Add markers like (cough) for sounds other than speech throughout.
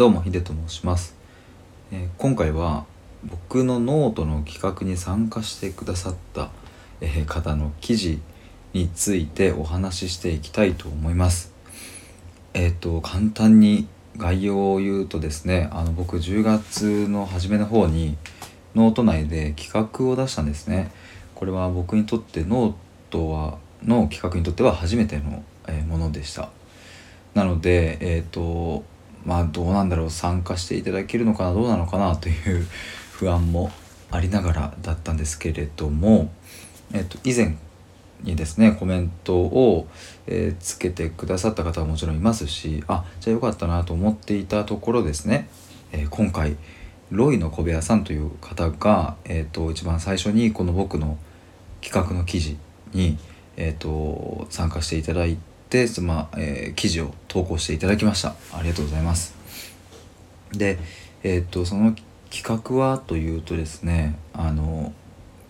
どうもヒデと申します、えー今回は僕のノートの企画に参加してくださった、えー方の記事についてお話ししていきたいと思います。えっ、と簡単に概要を言うとですねあの僕10月の初めの方にノート内で企画を出したんですね。これは僕にとってノートはの企画にとっては初めての、えものでした。なのでえっ、とまあどうなんだろう参加していただけるのかなどうなのかなという (laughs) 不安もありながらだったんですけれども、えっと以前にですねコメントを、つけてくださった方はもちろんいますしあじゃあよかったなと思っていたところですね、えー今回ロイの小部屋さんという方が、えー、と一番最初にこの僕の企画の記事に、えー、と参加していただいて、まあえー記事を投稿していただきました。ありがとうございます。で、えー、とその企画はというとですねあの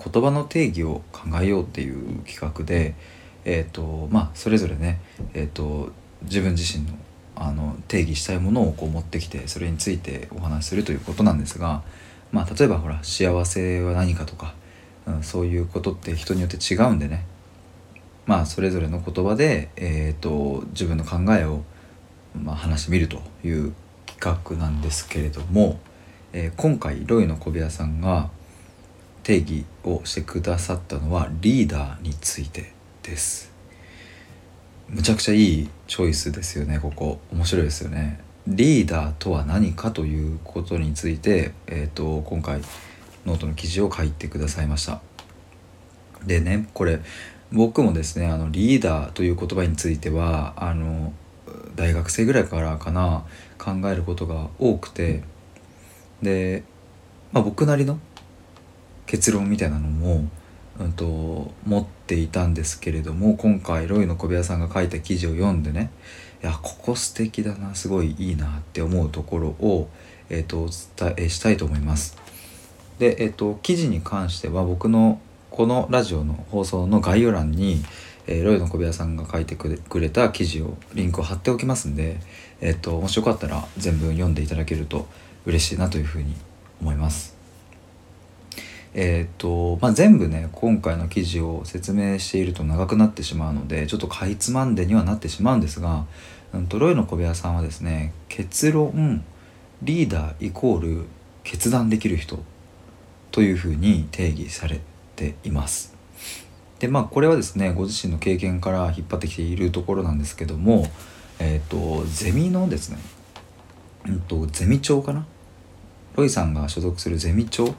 言葉の定義を考えようっていう企画で、えーとまあ、それぞれね、えー、と自分自身のあの定義したいものをこう持ってきてそれについてお話しするということなんですが、まあ、例えばほら幸せは何かとか、うん、そういうことって人によって違うんでねまあそれぞれの言葉で、えー、と自分の考えを、まあ、話してみるという企画なんですけれども、えー今回ロイの小部屋さんが定義をしてくださったのはリーダーについてです。むちゃくちゃいいチョイスですよねここ面白いですよね。リーダーとは何かということについて、えー、と今回ノートの記事を書いてくださいました。でねこれ僕もですねあのリーダーという言葉についてはあの大学生ぐらいからかな考えることが多くてで、まあ、僕なりの結論みたいなのも、うん、と持っていたんですけれども今回ロイの小部屋さんが書いた記事を読んでねいやここ素敵だなすごいいいなって思うところを、えー、とお伝えしたいと思います。で、えー、と記事に関しては僕のこのラジオの放送の概要欄に、えーロイの小部屋さんが書いてくれた記事をリンクを貼っておきますんで、えー、ともしよかったら全文読んでいただけると嬉しいなというふうに思います。えっ、とまあ、全部ね今回の記事を説明していると長くなってしまうのでちょっとかいつまんでにはなってしまうんですが、うん、とロイの小部屋さんはですね結論リーダーイコール決断できる人というふうに定義されています。でまあこれはですねご自身の経験から引っ張ってきているところなんですけどもえっ、とゼミのですねうんとゼミ長かな？ロイさんが所属するゼミ長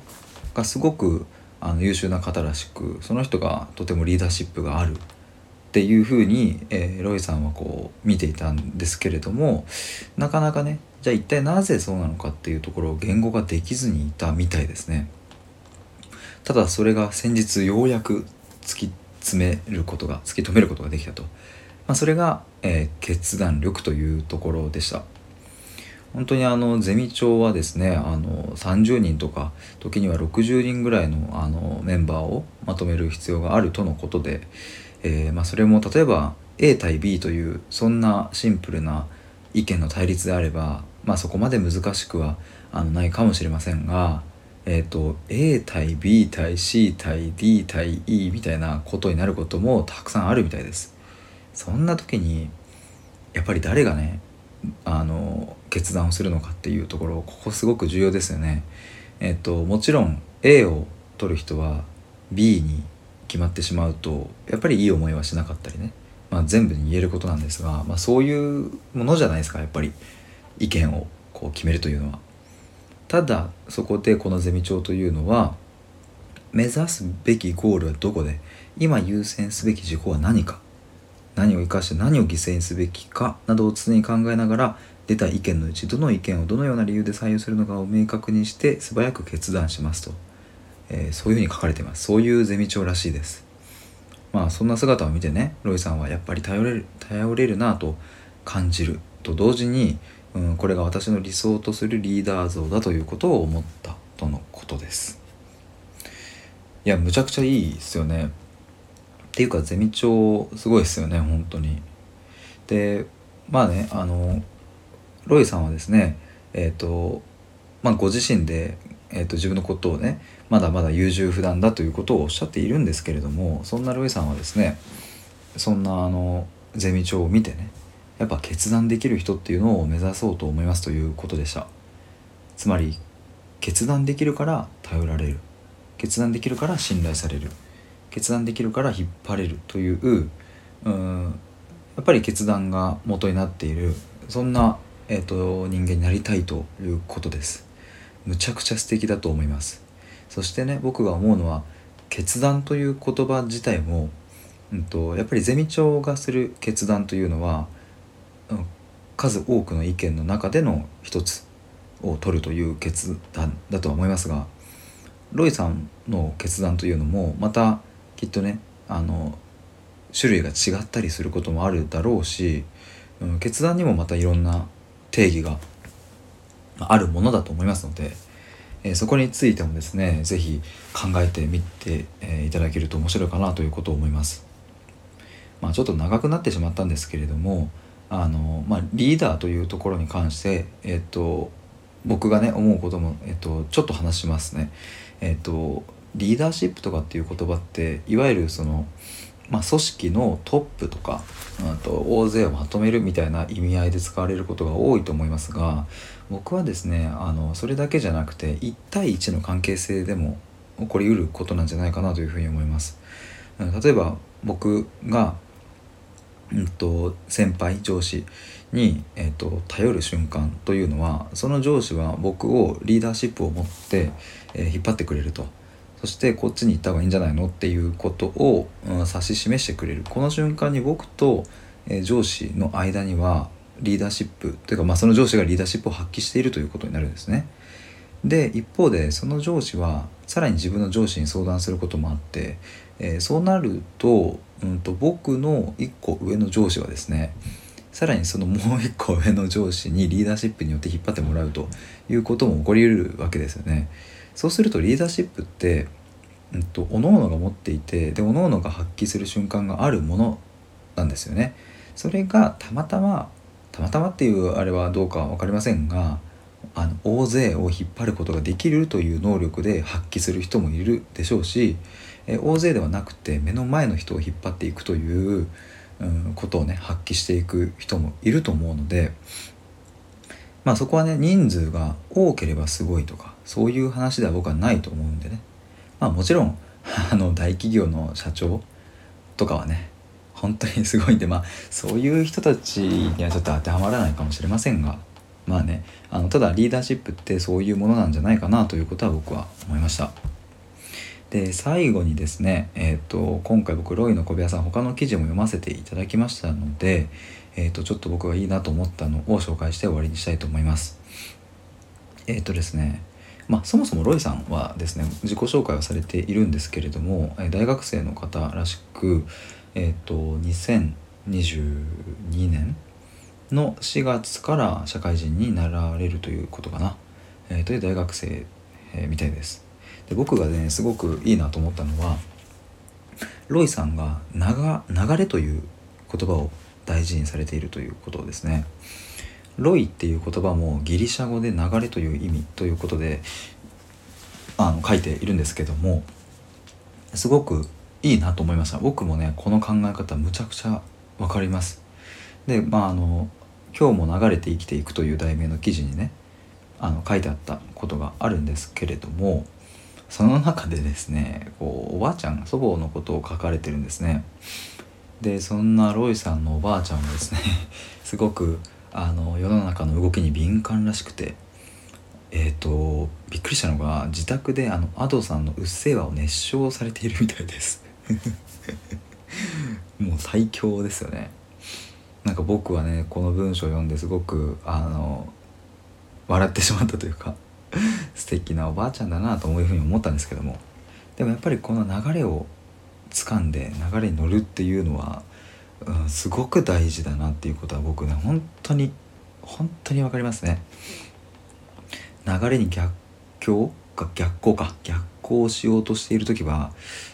がすごくあの優秀な方らしくその人がとてもリーダーシップがあるっていうふうに、えーロイさんはこう見ていたんですけれどもなかなかねじゃあ一体なぜそうなのかっていうところを言語ができずにいたみたいですね。ただそれが先日ようやく突き詰めることが突き止めることができたと、まあ、それが、えー決断力というところでした。本当にあのゼミ長はですねあの30人とか時には60人ぐらいのあのメンバーをまとめる必要があるとのことで、えーまあ、それも例えば A 対 B というそんなシンプルな意見の対立であれば、まあ、そこまで難しくはあのないかもしれませんが、えー、と A 対 B 対 C 対 D 対 E みたいなことになることもたくさんあるみたいです。そんな時にやっぱり誰がねあの決断をするのかっていうところここすごく重要ですよね。えっともちろん A を取る人は B に決まってしまうとやっぱりいい思いはしなかったりね、まあ、全部に言えることなんですが、まあ、そういうものじゃないですかやっぱり意見をこう決めるというのは。ただそこでこのゼミ長というのは目指すべきゴールはどこで今優先すべき事項は何か何を生かして何を犠牲にすべきかなどを常に考えながら出た意見のうちどの意見をどのような理由で採用するのかを明確にして素早く決断しますと、えーそういうふうに書かれています。そういうゼミ長らしいです。まあそんな姿を見てねロイさんはやっぱり頼れる頼れるなと感じると同時に、うん、これが私の理想とするリーダー像だということを思ったとのことです。いやむちゃくちゃいいですよね。っていうかゼミ長すごいですよね本当に。でまあねあのロイさんはですねえーとまあ、ご自身で、えーと、自分のことをねまだまだ優柔不断だということをおっしゃっているんですけれどもそんなロイさんはですねそんなあのゼミ帳を見てねやっぱ決断できる人っていうのを目指そうと思いますということでした。つまり決断できるから頼られる。決断できるから信頼される。決断できるから引っ張れるといううんやっぱり決断が元になっている。そんな、えーと、人間になりたいということです。むちゃくちゃ素敵だと思います。そしてね僕が思うのは決断という言葉自体も、うんと、やっぱりゼミ長がする決断というのは、数多くの意見の中での一つを取るという決断だとは思いますがロイさんの決断というのもまたきっとねあの種類が違ったりすることもあるだろうし、うん、決断にもまたいろんな定義があるものだと思いますので、えー、そこについてもですね是非考えてみて、えー、いただけると面白いかなということを思います。まあ、ちょっと長くなってしまったんですけれどもあの、まあ、リーダーというところに関して、えっ、と僕がね思うことも、えっ、と、ちょっと話しますね。えっ、とリーダーシップとかっていう言葉っていわゆるそのまあ、組織のトップとかあと大勢をまとめるみたいな意味合いで使われることが多いと思いますが僕はですねあのそれだけじゃなくて1対1の関係性でも起こりうることなんじゃないかなというふうに思います。例えば僕が、うんと、先輩上司に、えーと、頼る瞬間というのはその上司は僕をリーダーシップを持って、えー、引っ張ってくれると。そしてこっちに行った方がいいんじゃないの？っていうことを、うん、指し示してくれるこの瞬間に僕と、えー、上司の間にはリーダーシップというか、まあ、その上司がリーダーシップを発揮しているということになるんですね。で一方でその上司はさらに自分の上司に相談することもあって、えー、そうなると,、うんと、僕の1個上の上司はですねさらにそのもう1個上の上司にリーダーシップによって引っ張ってもらうということも起こりうるわけですよね。そうするとリーダーシップって、うんと、各々が持っていてで各々が発揮する瞬間があるものなんですよね。それがたまたまたまたまっていうあれはどうか分かりませんがあの大勢を引っ張ることができるという能力で発揮する人もいるでしょうしえ大勢ではなくて目の前の人を引っ張っていくという、うん、ことをね発揮していく人もいると思うのでまあそこはね人数が多ければすごいとかそういう話では僕はないと思うんでねまあもちろん (laughs) あの大企業の社長とかはね本当にすごいんでまあそういう人たちにはちょっと当てはまらないかもしれませんがまあねあのただリーダーシップってそういうものなんじゃないかなということは僕は思いました。で最後にですね、えーと、今回僕ロイの小部屋さん他の記事も読ませていただきましたので、えーと、ちょっと僕がいいなと思ったのを紹介して終わりにしたいと思います。えっ、ー、とですねまあ、そもそもロイさんはですね自己紹介はされているんですけれども大学生の方らしく、えーと、2022年の4月から社会人になられるということかな、えー、という大学生、えー、みたいです。で僕がねすごくいいなと思ったのはロイさんが流れという言葉を大事にされているということですね。ロイっていう言葉もギリシャ語で流れという意味ということであの書いているんですけどもすごくいいなと思いました僕もねこの考え方むちゃくちゃ分かりますでまああの「今日も流れて生きていく」という題名の記事にねあの書いてあったことがあるんですけれどもその中でですねこうおばあちゃん祖母のことを書かれてるんですね。でそんなロイさんのおばあちゃんはですね (laughs) すごくあの世の中の動きに敏感らしくてえっ、ー、とびっくりしたのが自宅であの Ado さんの「うっせぇわ」を熱唱されているみたいです。(laughs) もう最強ですよね。なんか僕はねこの文章を読んですごくあの笑ってしまったというか (laughs) 素敵なおばあちゃんだなというふうに思ったんですけどもでもやっぱりこの流れを掴んで流れに乗るっていうのは、うん、すごく大事だなっていうことは僕ね本当に本当に分かりますね。流れに逆境か逆行か逆行しようとしている時は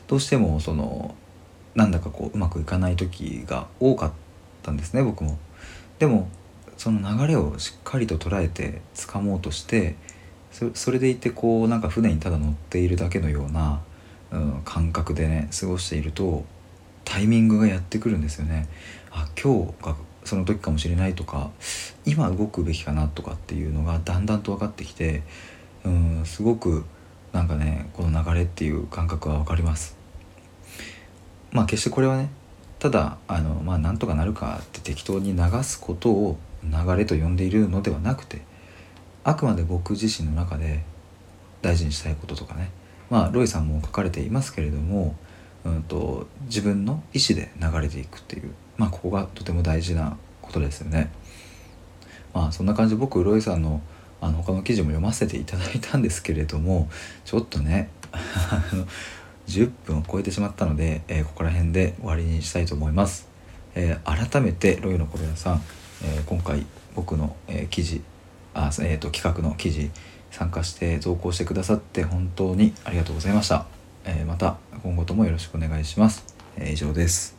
どうしてもそのなんだかこううまくいかない時が多かったんですね僕も。でもその流れをしっかりと捉えて掴もうとしてそれでいてこうなんか船にただ乗っているだけのような、うん、感覚でね過ごしているとタイミングがやってくるんですよね。あ今日がその時かもしれないとか今動くべきかなとかっていうのがだんだんと分かってきてうんすごくなんかねこの流れっていう感覚は分かります。まあ決してこれはねただあのまあなんとかなるかって適当に流すことを流れと呼んでいるのではなくてあくまで僕自身の中で大事にしたいこととかねまあロイさんも書かれていますけれども、うんと、自分の意思で流れていくっていうまあここがとても大事なことですよね。まあそんな感じで僕ロイさんのあの他の記事も読ませていただいたんですけれどもちょっとね10分を超えてしまったので、えー、ここら辺で終わりにしたいと思います。えー、改めてロイの小部屋さん、えー、今回僕の、え記事あ、えーと、企画の記事参加して投稿してくださって本当にありがとうございました。えまた今後ともよろしくお願いします。え以上です。